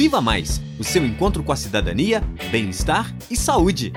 Viva Mais o seu encontro com a cidadania, bem-estar e saúde.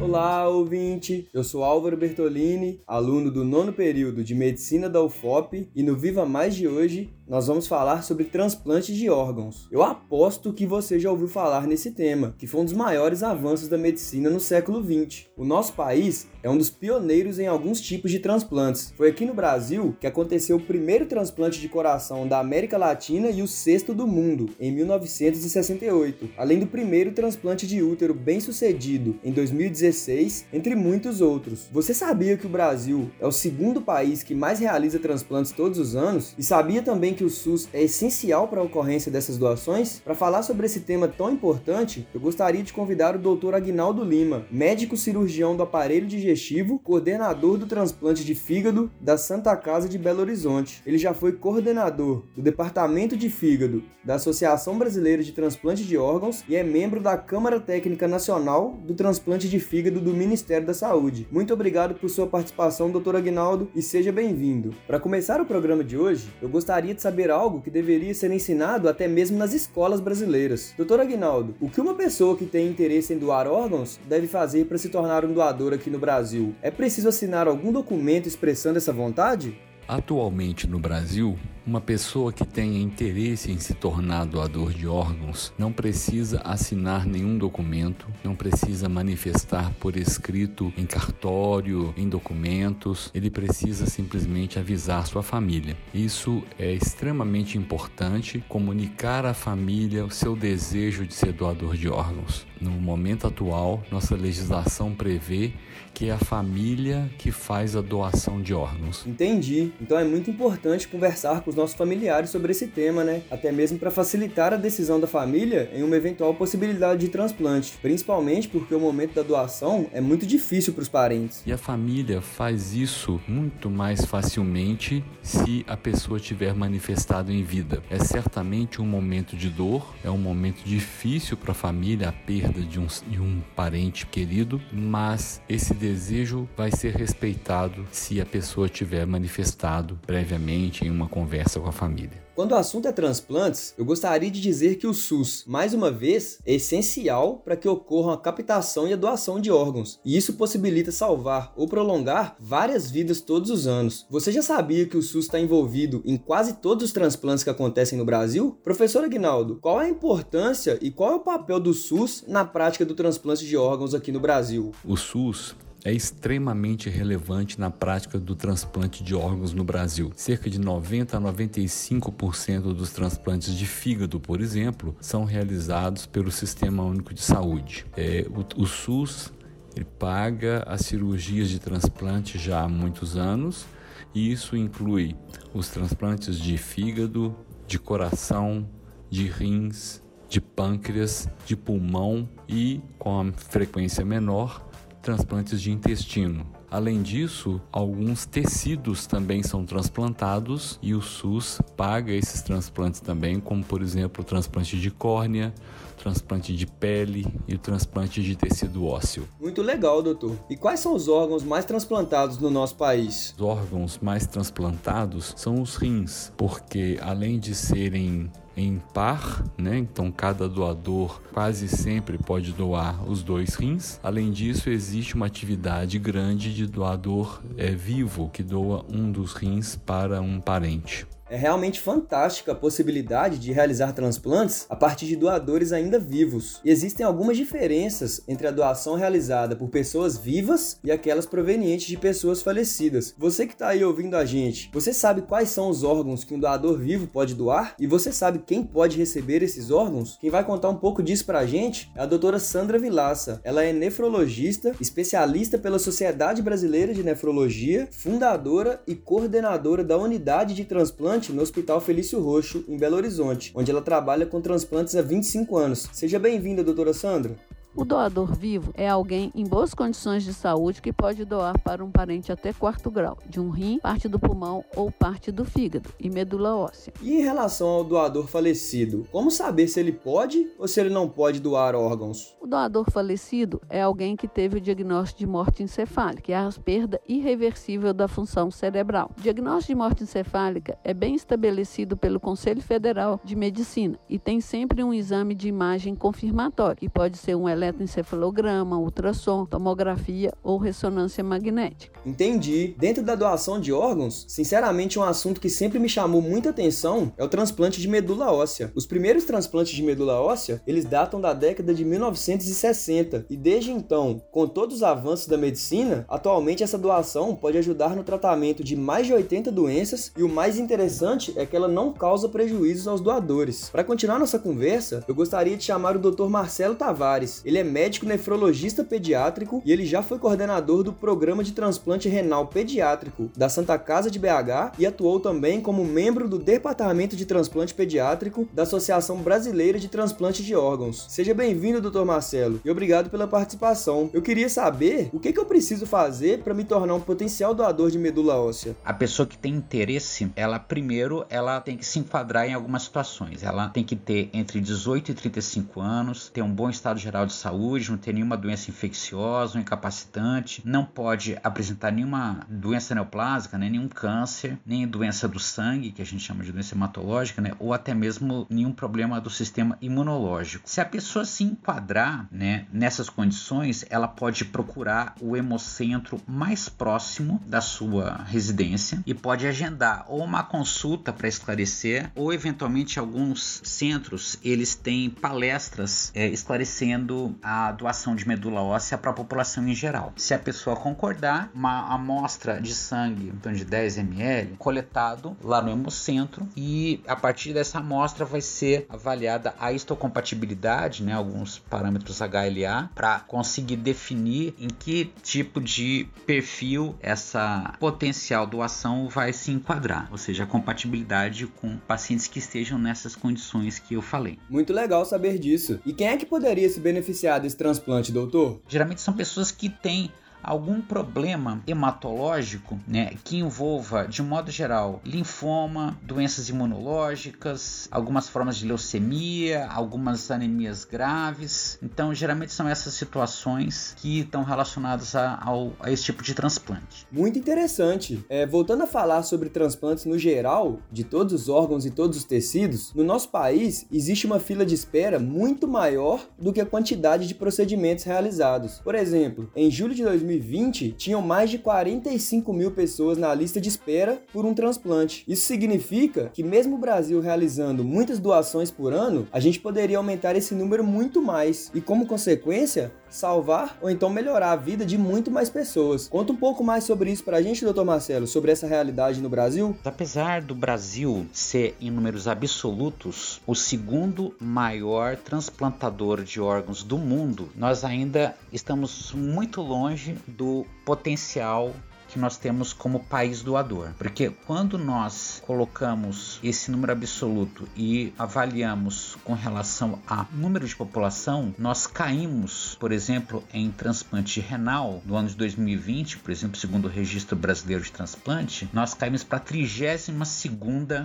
Olá, ouvinte! Eu sou Álvaro Bertolini, aluno do nono período de Medicina da UFOP, e no Viva Mais de hoje nós vamos falar sobre transplante de órgãos. Eu aposto que você já ouviu falar nesse tema, que foi um dos maiores avanços da medicina no século XX. O nosso país é um dos pioneiros em alguns tipos de transplantes. Foi aqui no Brasil que aconteceu o primeiro transplante de coração da América Latina e o sexto do mundo, em 1968, além do primeiro transplante de útero bem sucedido, em 2016, entre muitos outros. Você sabia que o Brasil é o segundo país que mais realiza transplantes todos os anos? E sabia também que o SUS é essencial para a ocorrência dessas doações? Para falar sobre esse tema tão importante, eu gostaria de convidar o Dr. Agnaldo Lima, médico cirurgião do aparelho digestivo, coordenador do transplante de fígado da Santa Casa de Belo Horizonte. Ele já foi coordenador do Departamento de Fígado da Associação Brasileira de Transplante de Órgãos e é membro da Câmara Técnica Nacional do Transplante de Fígado do Ministério da Saúde. Muito obrigado por sua participação, Dr. Agnaldo, e seja bem-vindo. Para começar o programa de hoje, eu gostaria de saber algo que deveria ser ensinado até mesmo nas escolas brasileiras. Doutor Aguinaldo, o que uma pessoa que tem interesse em doar órgãos deve fazer para se tornar um doador aqui no Brasil? É preciso assinar algum documento expressando essa vontade? Atualmente no Brasil, uma pessoa que tenha interesse em se tornar doador de órgãos não precisa assinar nenhum documento, não precisa manifestar por escrito em cartório, em documentos, ele precisa simplesmente avisar sua família. Isso é extremamente importante, comunicar à família o seu desejo de ser doador de órgãos. No momento atual, nossa legislação prevê que é a família que faz a doação de órgãos. Entendi. Então é muito importante conversar com os nossos familiares sobre esse tema, né? Até mesmo para facilitar a decisão da família em uma eventual possibilidade de transplante, principalmente porque o momento da doação é muito difícil para os parentes. E a família faz isso muito mais facilmente se a pessoa tiver manifestado em vida. É certamente um momento de dor, é um momento difícil para a família a perda de um, de um parente querido, mas esse desejo vai ser respeitado se a pessoa tiver manifestado previamente em uma conversa com a família. Quando o assunto é transplantes, eu gostaria de dizer que o SUS, mais uma vez, é essencial para que ocorra a captação e a doação de órgãos, e isso possibilita salvar ou prolongar várias vidas todos os anos. Você já sabia que o SUS está envolvido em quase todos os transplantes que acontecem no Brasil? Professor Aguinaldo, qual é a importância e qual é o papel do SUS na prática do transplante de órgãos aqui no Brasil? O SUS é extremamente relevante na prática do transplante de órgãos no Brasil. Cerca de 90 a 95% dos transplantes de fígado, por exemplo, são realizados pelo Sistema Único de Saúde. É, o, o SUS ele paga as cirurgias de transplante já há muitos anos e isso inclui os transplantes de fígado, de coração, de rins, de pâncreas, de pulmão e, com a frequência menor, transplantes de intestino. Além disso, alguns tecidos também são transplantados e o SUS paga esses transplantes também, como por exemplo o transplante de córnea, transplante de pele e o transplante de tecido ósseo. Muito legal, doutor. E quais são os órgãos mais transplantados no nosso país? Os órgãos mais transplantados são os rins, porque além de serem em par, né? Então cada doador quase sempre pode doar os dois rins. Além disso, existe uma atividade grande de doador é, vivo que doa um dos rins para um parente. É realmente fantástica a possibilidade de realizar transplantes a partir de doadores ainda vivos. E existem algumas diferenças entre a doação realizada por pessoas vivas e aquelas provenientes de pessoas falecidas. Você que está aí ouvindo a gente, você sabe quais são os órgãos que um doador vivo pode doar? E você sabe quem pode receber esses órgãos? Quem vai contar um pouco disso pra gente é a doutora Sandra Vilaça. Ela é nefrologista, especialista pela Sociedade Brasileira de Nefrologia, fundadora e coordenadora da unidade de transplante transplante no Hospital Felício Roxo, em Belo Horizonte, onde ela trabalha com transplantes há 25 anos. Seja bem-vinda, doutora Sandra. O doador vivo é alguém em boas condições de saúde que pode doar para um parente até quarto grau, de um rim, parte do pulmão ou parte do fígado e medula óssea. E em relação ao doador falecido, como saber se ele pode ou se ele não pode doar órgãos? O doador falecido é alguém que teve o diagnóstico de morte encefálica, que é a perda irreversível da função cerebral. O diagnóstico de morte encefálica é bem estabelecido pelo Conselho Federal de Medicina e tem sempre um exame de imagem confirmatório, que pode ser um eletroencefalograma, ultrassom, tomografia ou ressonância magnética. Entendi. Dentro da doação de órgãos, sinceramente, um assunto que sempre me chamou muita atenção é o transplante de medula óssea. Os primeiros transplantes de medula óssea, eles datam da década de 1960 e desde então, com todos os avanços da medicina, atualmente essa doação pode ajudar no tratamento de mais de 80 doenças e o mais interessante é que ela não causa prejuízos aos doadores. Para continuar nossa conversa, eu gostaria de chamar o Dr. Marcelo Tavares. Ele é médico nefrologista pediátrico e ele já foi coordenador do programa de transplante renal pediátrico da Santa Casa de BH e atuou também como membro do Departamento de Transplante Pediátrico da Associação Brasileira de Transplante de Órgãos. Seja bem-vindo, Dr. Marcelo, e obrigado pela participação. Eu queria saber o que, que eu preciso fazer para me tornar um potencial doador de medula óssea. A pessoa que tem interesse, ela primeiro ela tem que se enquadrar em algumas situações. Ela tem que ter entre 18 e 35 anos, ter um bom estado geral de saúde, não ter nenhuma doença infecciosa, um incapacitante, não pode apresentar nenhuma doença neoplásica, né, nenhum câncer, nem doença do sangue, que a gente chama de doença hematológica, né, ou até mesmo nenhum problema do sistema imunológico. Se a pessoa se enquadrar né, nessas condições, ela pode procurar o hemocentro mais próximo da sua residência e pode agendar ou uma consulta para esclarecer, ou eventualmente alguns centros eles têm palestras é, esclarecendo a doação de medula óssea para a população em geral. Se a pessoa concordar, uma amostra de sangue, então de 10 ml, coletado lá no hemocentro e a partir dessa amostra vai ser avaliada a histocompatibilidade, né, alguns parâmetros HLA, para conseguir definir em que tipo de perfil essa potencial doação vai se enquadrar, ou seja, a compatibilidade com pacientes que estejam nessas condições que eu falei. Muito legal saber disso. E quem é que poderia se beneficiar desse transplante, doutor? Geralmente são pessoas que têm algum problema hematológico né, que envolva, de modo geral, linfoma, doenças imunológicas, algumas formas de leucemia, algumas anemias graves. Então, geralmente são essas situações que estão relacionadas a, a esse tipo de transplante. Muito interessante. É, voltando a falar sobre transplantes no geral, de todos os órgãos e todos os tecidos, no nosso país existe uma fila de espera muito maior do que a quantidade de procedimentos realizados. Por exemplo, em julho de 2020, 2020, tinham mais de 45 mil pessoas na lista de espera por um transplante. Isso significa que, mesmo o Brasil realizando muitas doações por ano, a gente poderia aumentar esse número muito mais e, como consequência, salvar ou então melhorar a vida de muito mais pessoas. Conta um pouco mais sobre isso pra gente, doutor Marcelo, sobre essa realidade no Brasil. Apesar do Brasil ser, em números absolutos, o segundo maior transplantador de órgãos do mundo, nós ainda estamos muito longe do potencial que nós temos como país doador. Porque quando nós colocamos esse número absoluto e avaliamos com relação a número de população, nós caímos, por exemplo, em transplante renal no ano de 2020, por exemplo, segundo o Registro Brasileiro de Transplante, nós caímos para a 32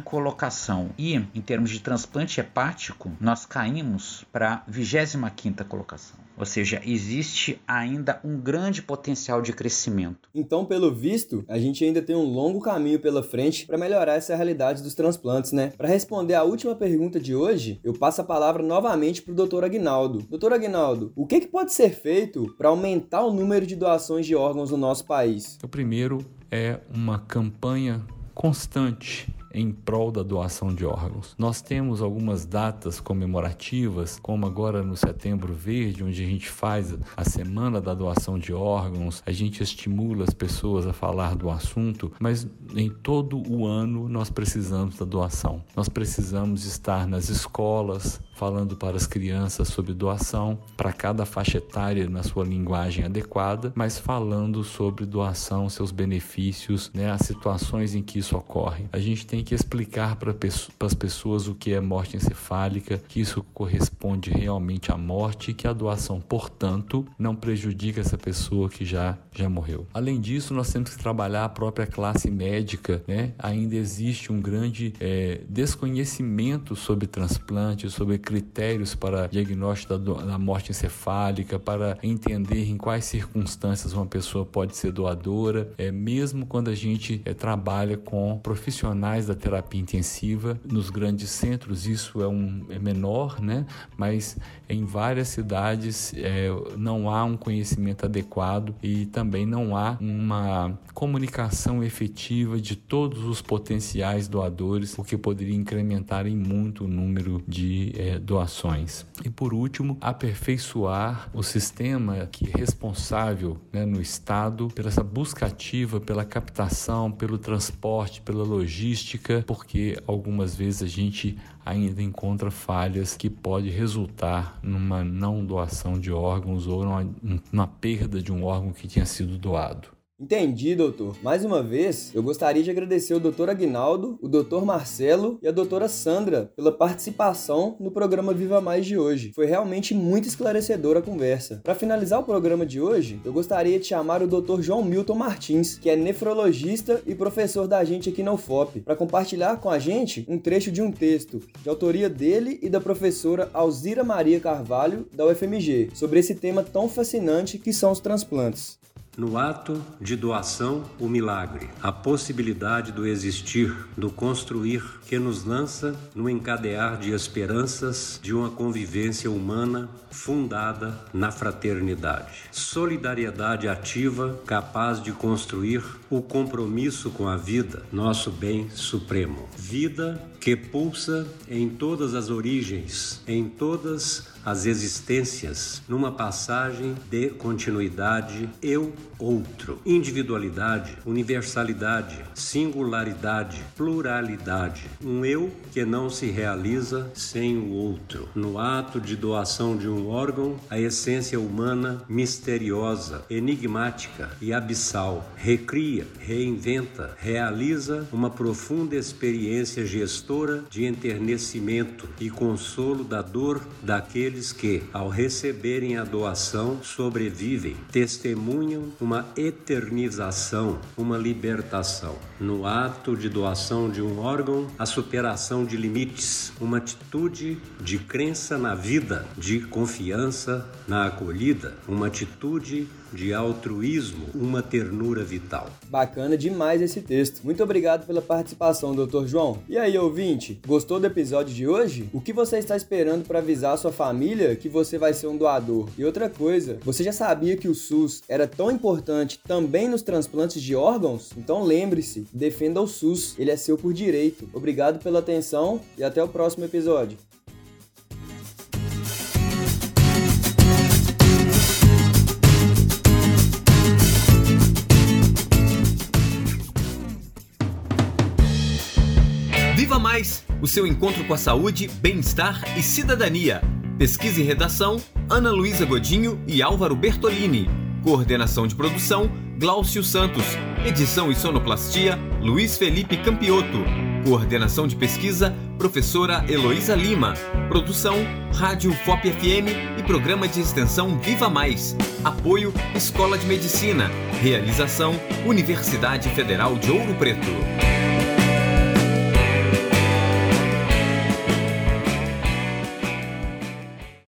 colocação. E em termos de transplante hepático, nós caímos para a 25 colocação. Ou seja, existe ainda um grande potencial de crescimento. Então, pelo visto, a gente ainda tem um longo caminho pela frente para melhorar essa realidade dos transplantes, né? Para responder a última pergunta de hoje, eu passo a palavra novamente para o Dr. Agnaldo. Dr. Agnaldo, o que, que pode ser feito para aumentar o número de doações de órgãos no nosso país? O primeiro é uma campanha constante em prol da doação de órgãos. Nós temos algumas datas comemorativas, como agora no Setembro Verde, onde a gente faz a semana da doação de órgãos, a gente estimula as pessoas a falar do assunto, mas em todo o ano nós precisamos da doação. Nós precisamos estar nas escolas, falando para as crianças sobre doação, para cada faixa etária na sua linguagem adequada, mas falando sobre doação, seus benefícios, né, as situações em que isso ocorre. A gente tem que explicar para as pessoas o que é morte encefálica, que isso corresponde realmente à morte e que a doação, portanto, não prejudica essa pessoa que já, já morreu. Além disso, nós temos que trabalhar a própria classe médica, né? Ainda existe um grande é, desconhecimento sobre transplante, sobre critérios para diagnóstico da, da morte encefálica, para entender em quais circunstâncias uma pessoa pode ser doadora, é, mesmo quando a gente é, trabalha com profissionais da terapia intensiva. Nos grandes centros isso é, um, é menor, né? mas em várias cidades é, não há um conhecimento adequado e também não há uma comunicação efetiva de todos os potenciais doadores, o que poderia incrementar em muito o número de é, doações. E por último, aperfeiçoar o sistema que é responsável né, no Estado pela essa busca ativa, pela captação, pelo transporte, pela logística, porque algumas vezes a gente ainda encontra falhas que pode resultar numa não doação de órgãos ou numa, numa perda de um órgão que tinha sido doado. Entendi, doutor. Mais uma vez, eu gostaria de agradecer o doutor Agnaldo, o doutor Marcelo e a doutora Sandra pela participação no programa Viva Mais de hoje. Foi realmente muito esclarecedora a conversa. Para finalizar o programa de hoje, eu gostaria de chamar o doutor João Milton Martins, que é nefrologista e professor da gente aqui na UFOP, para compartilhar com a gente um trecho de um texto de autoria dele e da professora Alzira Maria Carvalho, da UFMG, sobre esse tema tão fascinante que são os transplantes. No ato de doação, o milagre, a possibilidade do existir, do construir, que nos lança no encadear de esperanças de uma convivência humana fundada na fraternidade. Solidariedade ativa capaz de construir o compromisso com a vida, nosso bem supremo. Vida que pulsa em todas as origens, em todas as existências, numa passagem de continuidade eu-outro, individualidade, universalidade, singularidade, pluralidade, um eu que não se realiza sem o outro. No ato de doação de um órgão, a essência humana misteriosa, enigmática e abissal recria, reinventa, realiza uma profunda experiência gestora de enternecimento e consolo da dor daqueles que, ao receberem a doação, sobrevivem, testemunham uma eternização, uma libertação. No ato de doação de um órgão, a superação de limites, uma atitude de crença na vida, de confiança na acolhida, uma atitude de altruísmo, uma ternura vital. Bacana demais esse texto. Muito obrigado pela participação, Dr. João. E aí, ouvinte, gostou do episódio de hoje? O que você está esperando para avisar a sua família que você vai ser um doador? E outra coisa, você já sabia que o SUS era tão importante também nos transplantes de órgãos? Então lembre-se, defenda o SUS, ele é seu por direito. Obrigado pela atenção e até o próximo episódio. O seu encontro com a saúde, bem-estar e cidadania. Pesquisa e redação, Ana Luísa Godinho e Álvaro Bertolini. Coordenação de produção, Glaucio Santos. Edição e sonoplastia, Luiz Felipe Campioto. Coordenação de pesquisa, professora Heloísa Lima. Produção, Rádio FOP FM e programa de extensão Viva Mais. Apoio, Escola de Medicina. Realização, Universidade Federal de Ouro Preto.